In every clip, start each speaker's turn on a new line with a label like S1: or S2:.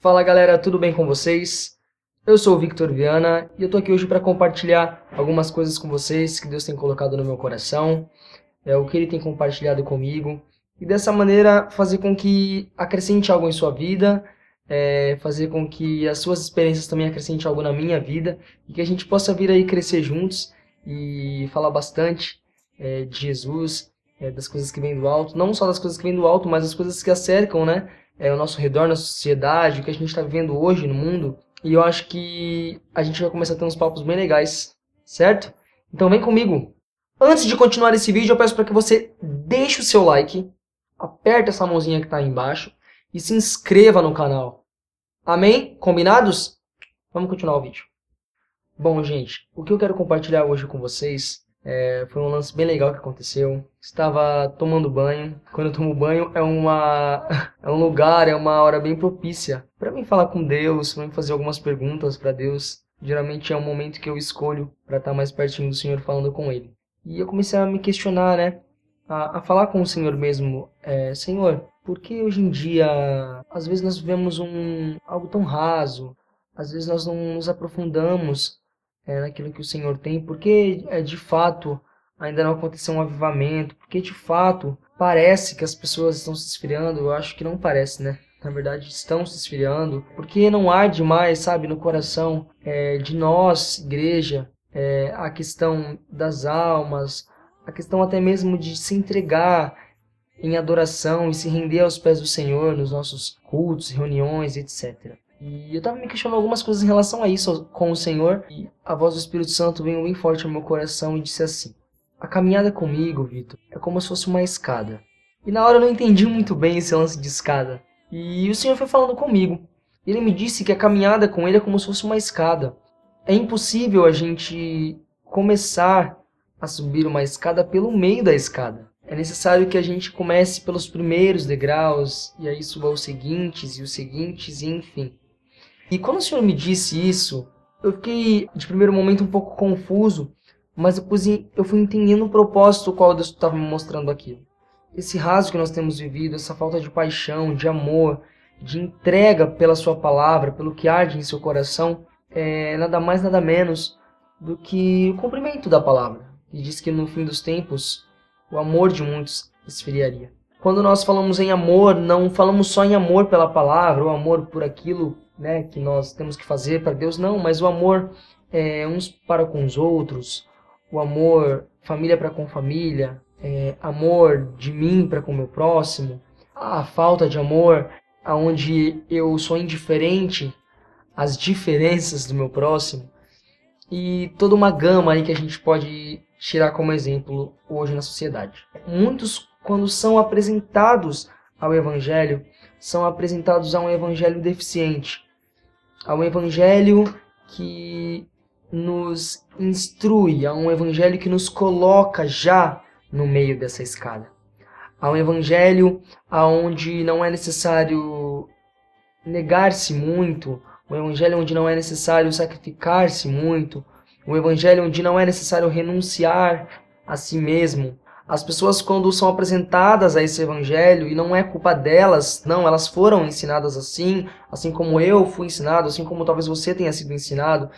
S1: Fala galera, tudo bem com vocês? Eu sou o Victor Viana e eu tô aqui hoje para compartilhar algumas coisas com vocês que Deus tem colocado no meu coração, é o que Ele tem compartilhado comigo e dessa maneira fazer com que acrescente algo em sua vida, é, fazer com que as suas experiências também acrescentem algo na minha vida e que a gente possa vir aí crescer juntos e falar bastante é, de Jesus, é, das coisas que vêm do alto, não só das coisas que vêm do alto, mas das coisas que a cercam, né? É, o nosso redor, na sociedade, o que a gente está vivendo hoje no mundo. E eu acho que a gente vai começar a ter uns papos bem legais, certo? Então vem comigo. Antes de continuar esse vídeo, eu peço para que você deixe o seu like, aperte essa mãozinha que está aí embaixo e se inscreva no canal. Amém? Combinados? Vamos continuar o vídeo. Bom, gente, o que eu quero compartilhar hoje com vocês é, foi um lance bem legal que aconteceu. Estava tomando banho. Quando eu tomo banho é uma é um lugar, é uma hora bem propícia para mim falar com Deus, para mim fazer algumas perguntas para Deus. Geralmente é um momento que eu escolho para estar mais pertinho do Senhor falando com Ele. E eu comecei a me questionar, né? A, a falar com o Senhor mesmo. É, Senhor, por que hoje em dia às vezes nós vivemos um algo tão raso? Às vezes nós não nos aprofundamos é, naquilo que o Senhor tem, porque é, de fato ainda não aconteceu um avivamento, porque de fato parece que as pessoas estão se esfriando, eu acho que não parece, né? Na verdade, estão se esfriando, porque não há demais, sabe, no coração é, de nós, igreja, é, a questão das almas, a questão até mesmo de se entregar em adoração e se render aos pés do Senhor nos nossos cultos, reuniões, etc. E eu tava me questionando algumas coisas em relação a isso com o Senhor, e a voz do Espírito Santo veio bem forte ao meu coração e disse assim: A caminhada comigo, Vitor, é como se fosse uma escada. E na hora eu não entendi muito bem esse lance de escada. E o Senhor foi falando comigo. Ele me disse que a caminhada com Ele é como se fosse uma escada. É impossível a gente começar a subir uma escada pelo meio da escada. É necessário que a gente comece pelos primeiros degraus e aí suba os seguintes e os seguintes e enfim. E quando o senhor me disse isso, eu fiquei de primeiro momento um pouco confuso, mas depois eu fui entendendo o propósito qual Deus estava me mostrando aqui. Esse raso que nós temos vivido, essa falta de paixão, de amor, de entrega pela sua palavra, pelo que arde em seu coração, é nada mais nada menos do que o cumprimento da palavra. E diz que no fim dos tempos, o amor de muitos esfriaria. Quando nós falamos em amor, não falamos só em amor pela palavra, o amor por aquilo né, que nós temos que fazer para Deus, não, mas o amor é, uns para com os outros, o amor família para com família, é, amor de mim para com o meu próximo, a falta de amor aonde eu sou indiferente às diferenças do meu próximo e toda uma gama aí que a gente pode tirar como exemplo hoje na sociedade. Muitos quando são apresentados ao evangelho são apresentados a um evangelho deficiente, a um evangelho que nos instrui, a um evangelho que nos coloca já no meio dessa escada. A um evangelho aonde não é necessário negar-se muito, um evangelho onde não é necessário sacrificar-se muito, um evangelho onde não é necessário renunciar a si mesmo, as pessoas, quando são apresentadas a esse evangelho, e não é culpa delas, não, elas foram ensinadas assim, assim como eu fui ensinado, assim como talvez você tenha sido ensinado.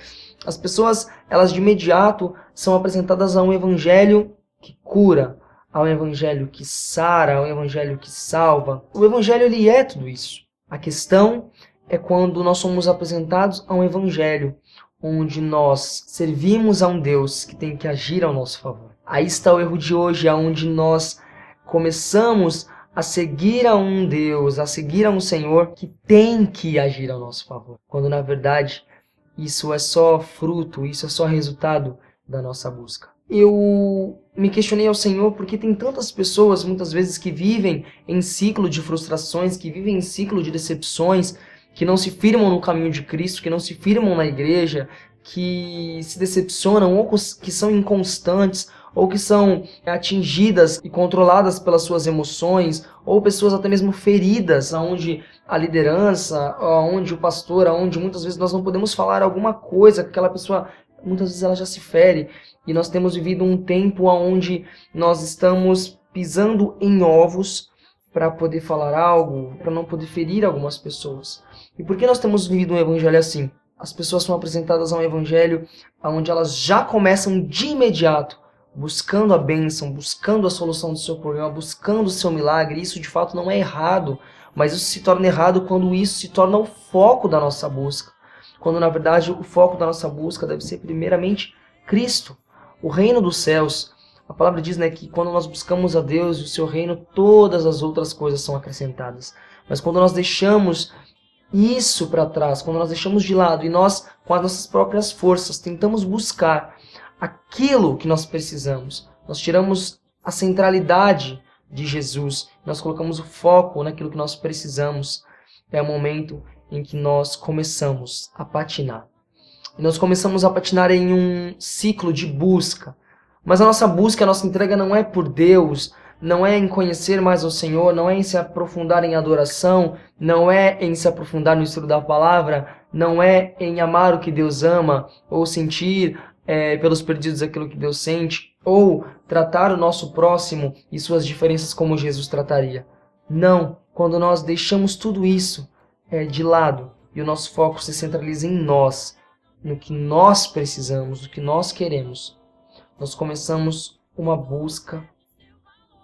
S1: As pessoas, elas de imediato são apresentadas a um evangelho que cura, a um evangelho que sara, a um evangelho que salva. O evangelho, ele é tudo isso. A questão é quando nós somos apresentados a um evangelho onde nós servimos a um Deus que tem que agir ao nosso favor. Aí está o erro de hoje, aonde nós começamos a seguir a um Deus, a seguir a um Senhor que tem que agir ao nosso favor. Quando na verdade isso é só fruto, isso é só resultado da nossa busca. Eu me questionei ao Senhor porque tem tantas pessoas muitas vezes que vivem em ciclo de frustrações, que vivem em ciclo de decepções, que não se firmam no caminho de Cristo, que não se firmam na igreja, que se decepcionam ou que são inconstantes ou que são atingidas e controladas pelas suas emoções, ou pessoas até mesmo feridas, aonde a liderança, aonde o pastor, aonde muitas vezes nós não podemos falar alguma coisa, aquela pessoa muitas vezes ela já se fere. E nós temos vivido um tempo onde nós estamos pisando em ovos para poder falar algo, para não poder ferir algumas pessoas. E por que nós temos vivido um evangelho assim? As pessoas são apresentadas a um evangelho onde elas já começam de imediato buscando a bênção, buscando a solução do seu problema, buscando o seu milagre. Isso de fato não é errado, mas isso se torna errado quando isso se torna o foco da nossa busca. Quando na verdade o foco da nossa busca deve ser primeiramente Cristo, o reino dos céus. A palavra diz né, que quando nós buscamos a Deus e o seu reino, todas as outras coisas são acrescentadas. Mas quando nós deixamos isso para trás, quando nós deixamos de lado e nós, com as nossas próprias forças, tentamos buscar aquilo que nós precisamos. Nós tiramos a centralidade de Jesus, nós colocamos o foco naquilo que nós precisamos. É o momento em que nós começamos a patinar. E nós começamos a patinar em um ciclo de busca. Mas a nossa busca, a nossa entrega não é por Deus, não é em conhecer mais o Senhor, não é em se aprofundar em adoração, não é em se aprofundar no estudo da palavra, não é em amar o que Deus ama ou sentir é, pelos perdidos aquilo que Deus sente, ou tratar o nosso próximo e suas diferenças como Jesus trataria. Não, quando nós deixamos tudo isso é, de lado e o nosso foco se centraliza em nós, no que nós precisamos, no que nós queremos, nós começamos uma busca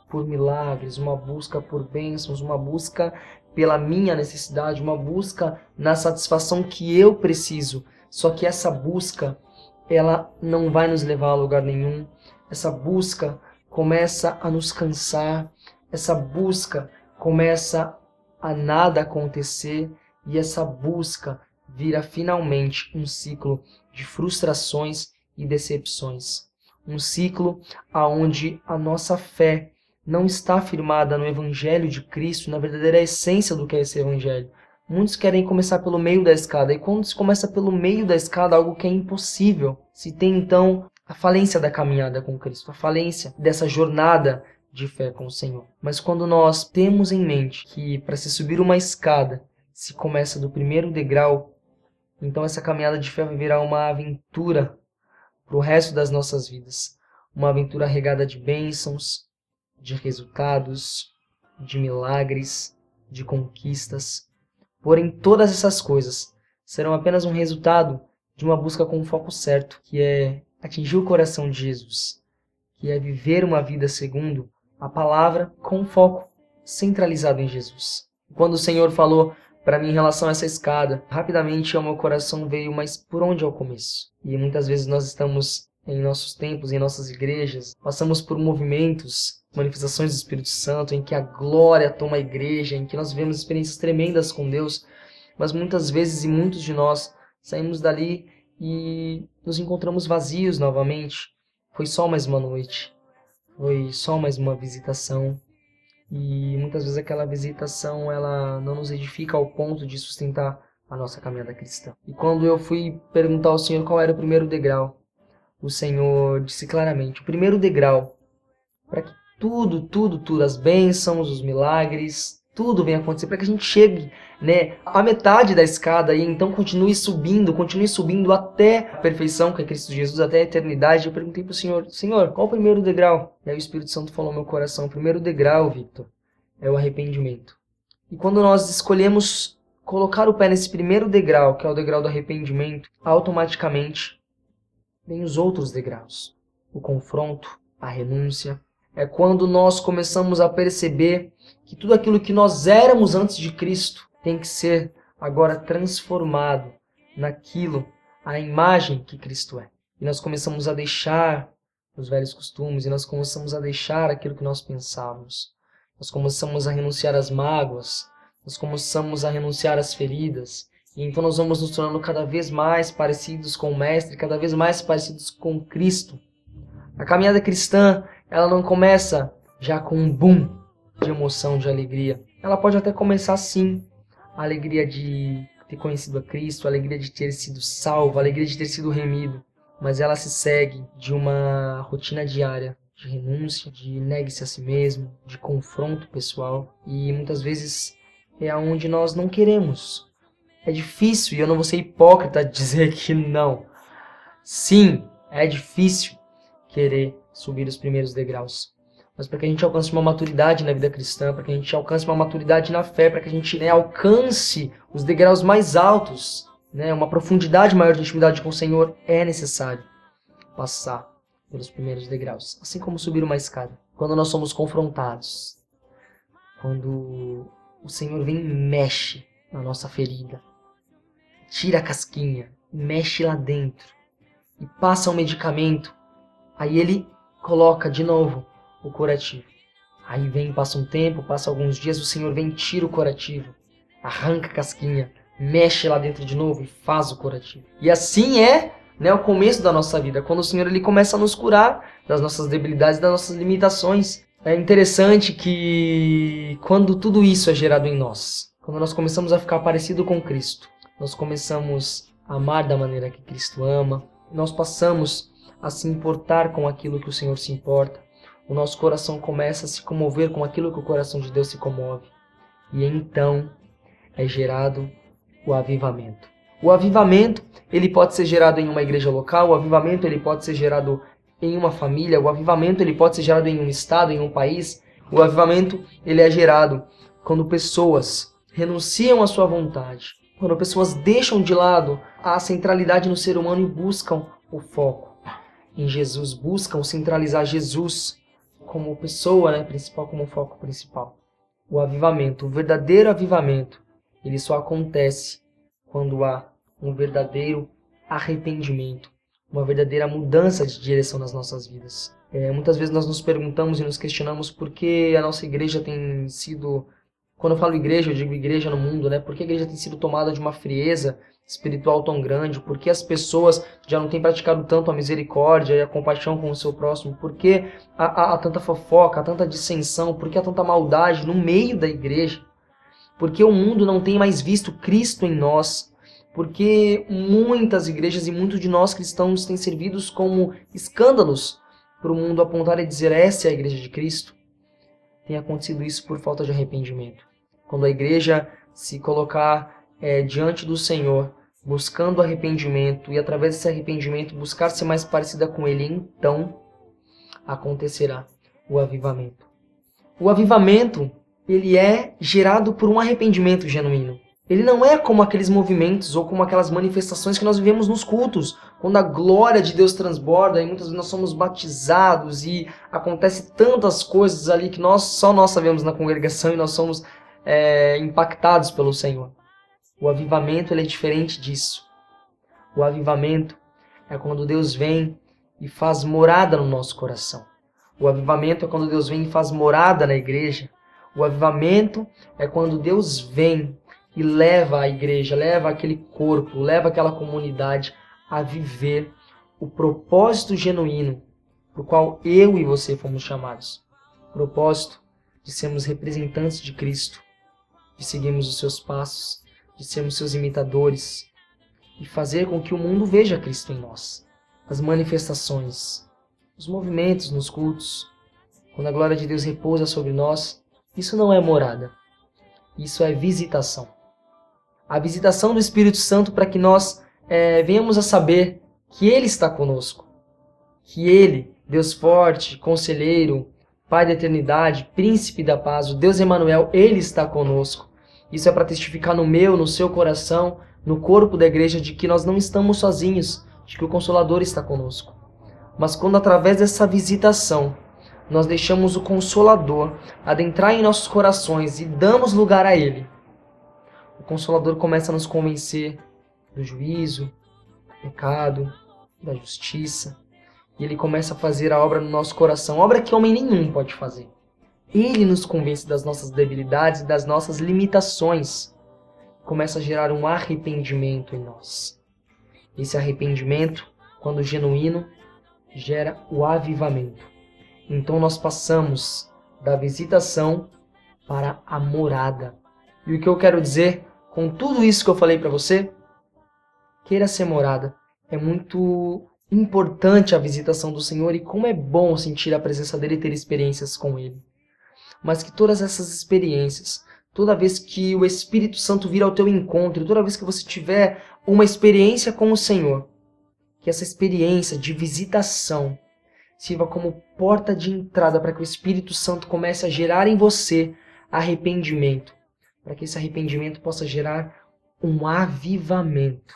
S1: por milagres, uma busca por bênçãos, uma busca pela minha necessidade, uma busca na satisfação que eu preciso. Só que essa busca ela não vai nos levar a lugar nenhum. Essa busca começa a nos cansar, essa busca começa a nada acontecer e essa busca vira finalmente um ciclo de frustrações e decepções. Um ciclo aonde a nossa fé não está firmada no evangelho de Cristo, na verdadeira essência do que é esse evangelho, Muitos querem começar pelo meio da escada, e quando se começa pelo meio da escada, algo que é impossível, se tem então a falência da caminhada com Cristo, a falência dessa jornada de fé com o Senhor. Mas quando nós temos em mente que para se subir uma escada se começa do primeiro degrau, então essa caminhada de fé virar uma aventura para o resto das nossas vidas. Uma aventura regada de bênçãos, de resultados, de milagres, de conquistas Porém, todas essas coisas serão apenas um resultado de uma busca com o foco certo, que é atingir o coração de Jesus, que é viver uma vida segundo a palavra com foco centralizado em Jesus. Quando o Senhor falou para mim em relação a essa escada, rapidamente ao meu coração veio, mas por onde é o começo? E muitas vezes nós estamos em nossos tempos, em nossas igrejas, passamos por movimentos manifestações do Espírito Santo, em que a glória toma a igreja, em que nós vemos experiências tremendas com Deus, mas muitas vezes e muitos de nós saímos dali e nos encontramos vazios novamente. Foi só mais uma noite, foi só mais uma visitação e muitas vezes aquela visitação ela não nos edifica ao ponto de sustentar a nossa caminhada cristã. E quando eu fui perguntar ao Senhor qual era o primeiro degrau, o Senhor disse claramente: o primeiro degrau para que tudo, tudo, tudo, as bênçãos, os milagres, tudo vem acontecer para que a gente chegue, né, à metade da escada e então continue subindo, continue subindo até a perfeição que é Cristo Jesus, até a eternidade. Eu perguntei para o Senhor, Senhor, qual o primeiro degrau? E aí o Espírito Santo falou no meu coração, o primeiro degrau, Victor, é o arrependimento. E quando nós escolhemos colocar o pé nesse primeiro degrau, que é o degrau do arrependimento, automaticamente vem os outros degraus. O confronto, a renúncia, é quando nós começamos a perceber que tudo aquilo que nós éramos antes de Cristo tem que ser agora transformado naquilo, a imagem que Cristo é. E nós começamos a deixar os velhos costumes e nós começamos a deixar aquilo que nós pensávamos. Nós começamos a renunciar às mágoas, nós começamos a renunciar às feridas. E então nós vamos nos tornando cada vez mais parecidos com o Mestre, cada vez mais parecidos com Cristo. A caminhada cristã ela não começa já com um boom de emoção, de alegria. Ela pode até começar sim, a alegria de ter conhecido a Cristo, a alegria de ter sido salvo, a alegria de ter sido remido, mas ela se segue de uma rotina diária de renúncia, de negue-se a si mesmo, de confronto pessoal e muitas vezes é aonde nós não queremos. É difícil e eu não vou ser hipócrita dizer que não. Sim, é difícil querer subir os primeiros degraus. mas para que a gente alcance uma maturidade na vida cristã, para que a gente alcance uma maturidade na fé, para que a gente né, alcance os degraus mais altos, né, uma profundidade maior de intimidade com o Senhor, é necessário passar pelos primeiros degraus, assim como subir uma escada. Quando nós somos confrontados, quando o Senhor vem e mexe na nossa ferida, tira a casquinha, mexe lá dentro. E passa um medicamento, aí ele coloca de novo o curativo. Aí vem, passa um tempo, passa alguns dias, o Senhor vem, tira o curativo, arranca a casquinha, mexe lá dentro de novo e faz o curativo. E assim é né, o começo da nossa vida, quando o Senhor ele começa a nos curar das nossas debilidades, das nossas limitações. É interessante que quando tudo isso é gerado em nós, quando nós começamos a ficar parecido com Cristo, nós começamos a amar da maneira que Cristo ama, nós passamos a se importar com aquilo que o Senhor se importa, o nosso coração começa a se comover com aquilo que o coração de Deus se comove. E então é gerado o avivamento. O avivamento, ele pode ser gerado em uma igreja local, o avivamento ele pode ser gerado em uma família, o avivamento ele pode ser gerado em um estado, em um país. O avivamento ele é gerado quando pessoas renunciam à sua vontade, quando pessoas deixam de lado a centralidade no ser humano e buscam o foco em Jesus, buscam centralizar Jesus como pessoa né, principal, como foco principal. O avivamento, o verdadeiro avivamento, ele só acontece quando há um verdadeiro arrependimento, uma verdadeira mudança de direção nas nossas vidas. É, muitas vezes nós nos perguntamos e nos questionamos por que a nossa igreja tem sido, quando eu falo igreja, eu digo igreja no mundo, né? Por que a igreja tem sido tomada de uma frieza espiritual tão grande? Por que as pessoas já não têm praticado tanto a misericórdia e a compaixão com o seu próximo? Por que há, há, há tanta fofoca, há tanta dissensão? Por que há tanta maldade no meio da igreja? Porque o mundo não tem mais visto Cristo em nós. Porque muitas igrejas e muitos de nós cristãos têm servido como escândalos para o mundo apontar e dizer essa é a igreja de Cristo. Tem acontecido isso por falta de arrependimento. Quando a igreja se colocar é, diante do Senhor, buscando arrependimento e através desse arrependimento buscar ser mais parecida com Ele, então acontecerá o avivamento. O avivamento ele é gerado por um arrependimento genuíno. Ele não é como aqueles movimentos ou como aquelas manifestações que nós vivemos nos cultos, quando a glória de Deus transborda e muitas vezes nós somos batizados e acontece tantas coisas ali que nós só nós sabemos na congregação e nós somos é, impactados pelo Senhor. O avivamento é diferente disso. O avivamento é quando Deus vem e faz morada no nosso coração. O avivamento é quando Deus vem e faz morada na igreja. O avivamento é quando Deus vem e leva a igreja, leva aquele corpo, leva aquela comunidade a viver o propósito genuíno para o qual eu e você fomos chamados. Propósito de sermos representantes de Cristo, de seguirmos os seus passos, de sermos seus imitadores e fazer com que o mundo veja Cristo em nós. As manifestações, os movimentos nos cultos, quando a glória de Deus repousa sobre nós, isso não é morada. Isso é visitação. A visitação do Espírito Santo para que nós é, venhamos a saber que Ele está conosco. Que Ele, Deus forte, conselheiro, Pai da eternidade, príncipe da paz, o Deus Emanuel, Ele está conosco. Isso é para testificar no meu, no seu coração, no corpo da igreja, de que nós não estamos sozinhos, de que o Consolador está conosco. Mas quando através dessa visitação nós deixamos o Consolador adentrar em nossos corações e damos lugar a Ele, o Consolador começa a nos convencer do juízo, do pecado, da justiça, e Ele começa a fazer a obra no nosso coração, obra que homem nenhum pode fazer. Ele nos convence das nossas debilidades e das nossas limitações. Começa a gerar um arrependimento em nós. Esse arrependimento, quando genuíno, gera o avivamento. Então nós passamos da visitação para a morada. E o que eu quero dizer com tudo isso que eu falei para você? Queira ser morada. É muito importante a visitação do Senhor e como é bom sentir a presença dele e ter experiências com ele mas que todas essas experiências, toda vez que o Espírito Santo vir ao teu encontro, toda vez que você tiver uma experiência com o Senhor, que essa experiência de visitação sirva como porta de entrada para que o Espírito Santo comece a gerar em você arrependimento, para que esse arrependimento possa gerar um avivamento,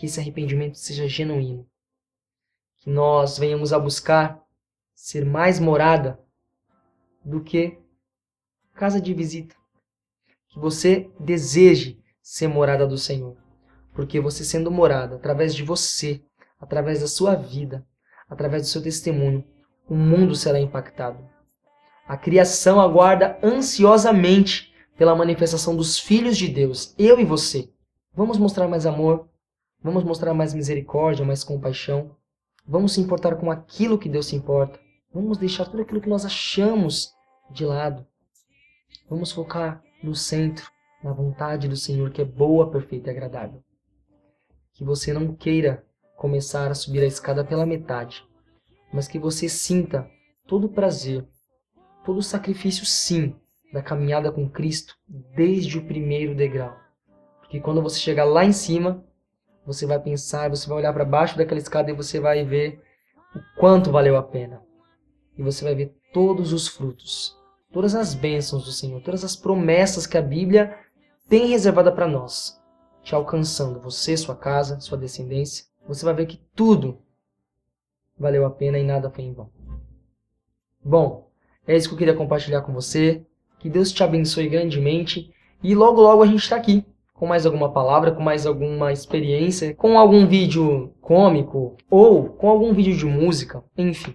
S1: que esse arrependimento seja genuíno, que nós venhamos a buscar ser mais morada do que casa de visita, que você deseje ser morada do Senhor, porque você sendo morada através de você, através da sua vida, através do seu testemunho, o mundo será impactado. A criação aguarda ansiosamente pela manifestação dos filhos de Deus, eu e você. Vamos mostrar mais amor, vamos mostrar mais misericórdia, mais compaixão. Vamos se importar com aquilo que Deus se importa. Vamos deixar tudo aquilo que nós achamos de lado. Vamos focar no centro, na vontade do Senhor, que é boa, perfeita e agradável. Que você não queira começar a subir a escada pela metade, mas que você sinta todo o prazer, todo o sacrifício, sim, da caminhada com Cristo desde o primeiro degrau. Porque quando você chegar lá em cima, você vai pensar, você vai olhar para baixo daquela escada e você vai ver o quanto valeu a pena. E você vai ver todos os frutos, todas as bênçãos do Senhor, todas as promessas que a Bíblia tem reservada para nós, te alcançando, você, sua casa, sua descendência você vai ver que tudo valeu a pena e nada foi em vão. Bom, é isso que eu queria compartilhar com você. Que Deus te abençoe grandemente. E logo, logo a gente está aqui com mais alguma palavra, com mais alguma experiência, com algum vídeo cômico ou com algum vídeo de música, enfim.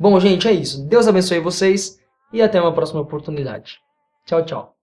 S1: Bom, gente, é isso. Deus abençoe vocês e até uma próxima oportunidade. Tchau, tchau.